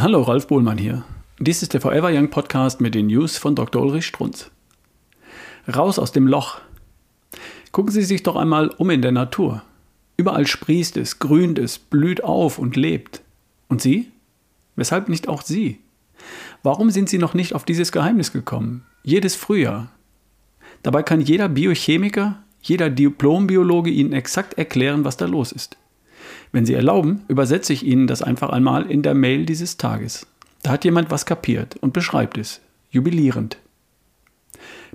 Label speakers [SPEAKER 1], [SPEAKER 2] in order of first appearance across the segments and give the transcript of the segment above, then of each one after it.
[SPEAKER 1] Hallo, Ralf Bohlmann hier. Dies ist der Forever Young Podcast mit den News von Dr. Ulrich Strunz. Raus aus dem Loch. Gucken Sie sich doch einmal um in der Natur. Überall sprießt es, grünt es, blüht auf und lebt. Und Sie? Weshalb nicht auch Sie? Warum sind Sie noch nicht auf dieses Geheimnis gekommen? Jedes Frühjahr. Dabei kann jeder Biochemiker, jeder Diplombiologe Ihnen exakt erklären, was da los ist. Wenn Sie erlauben, übersetze ich Ihnen das einfach einmal in der Mail dieses Tages. Da hat jemand was kapiert und beschreibt es, jubilierend.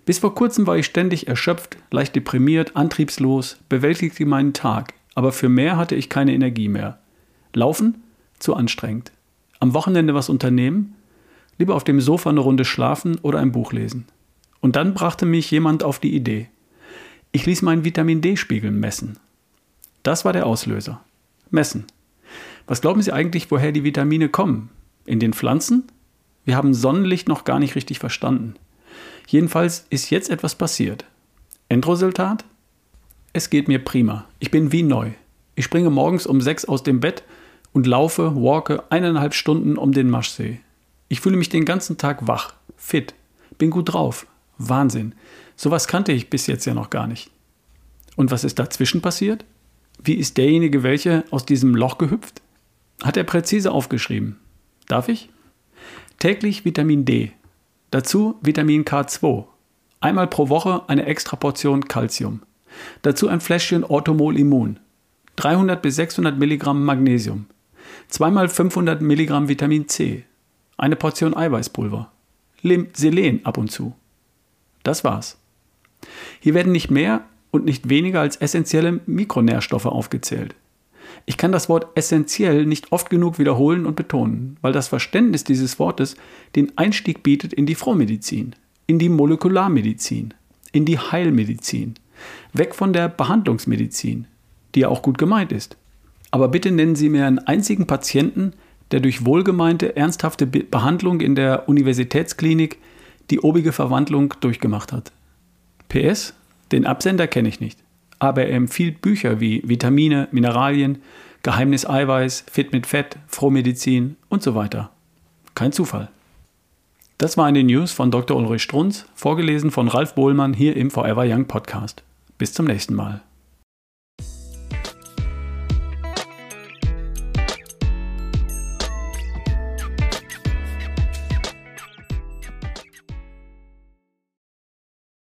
[SPEAKER 1] Bis vor kurzem war ich ständig erschöpft, leicht deprimiert, antriebslos, bewältigte meinen Tag, aber für mehr hatte ich keine Energie mehr. Laufen? Zu anstrengend. Am Wochenende was unternehmen? Lieber auf dem Sofa eine Runde schlafen oder ein Buch lesen. Und dann brachte mich jemand auf die Idee. Ich ließ meinen Vitamin D-Spiegel messen. Das war der Auslöser messen. Was glauben Sie eigentlich, woher die Vitamine kommen? In den Pflanzen? Wir haben Sonnenlicht noch gar nicht richtig verstanden. Jedenfalls ist jetzt etwas passiert. Endresultat? Es geht mir prima. Ich bin wie neu. Ich springe morgens um sechs aus dem Bett und laufe, walke eineinhalb Stunden um den Maschsee. Ich fühle mich den ganzen Tag wach, fit, bin gut drauf. Wahnsinn. Sowas kannte ich bis jetzt ja noch gar nicht. Und was ist dazwischen passiert? Wie ist derjenige welche aus diesem Loch gehüpft? Hat er präzise aufgeschrieben. Darf ich? Täglich Vitamin D. Dazu Vitamin K2. Einmal pro Woche eine extra Portion Calcium. Dazu ein Fläschchen Orthomol Immun. 300 bis 600 Milligramm Magnesium. Zweimal 500 Milligramm Vitamin C. Eine Portion Eiweißpulver. Selen ab und zu. Das war's. Hier werden nicht mehr und nicht weniger als essentielle Mikronährstoffe aufgezählt. Ich kann das Wort essentiell nicht oft genug wiederholen und betonen, weil das Verständnis dieses Wortes den Einstieg bietet in die Frohmedizin, in die Molekularmedizin, in die Heilmedizin, weg von der Behandlungsmedizin, die ja auch gut gemeint ist. Aber bitte nennen Sie mir einen einzigen Patienten, der durch wohlgemeinte, ernsthafte Behandlung in der Universitätsklinik die obige Verwandlung durchgemacht hat. PS, den Absender kenne ich nicht, aber er empfiehlt Bücher wie Vitamine, Mineralien, Geheimnis Eiweiß, Fit mit Fett, Frohmedizin und so weiter. Kein Zufall. Das war eine News von Dr. Ulrich Strunz, vorgelesen von Ralf Bohlmann hier im Forever Young Podcast. Bis zum nächsten Mal.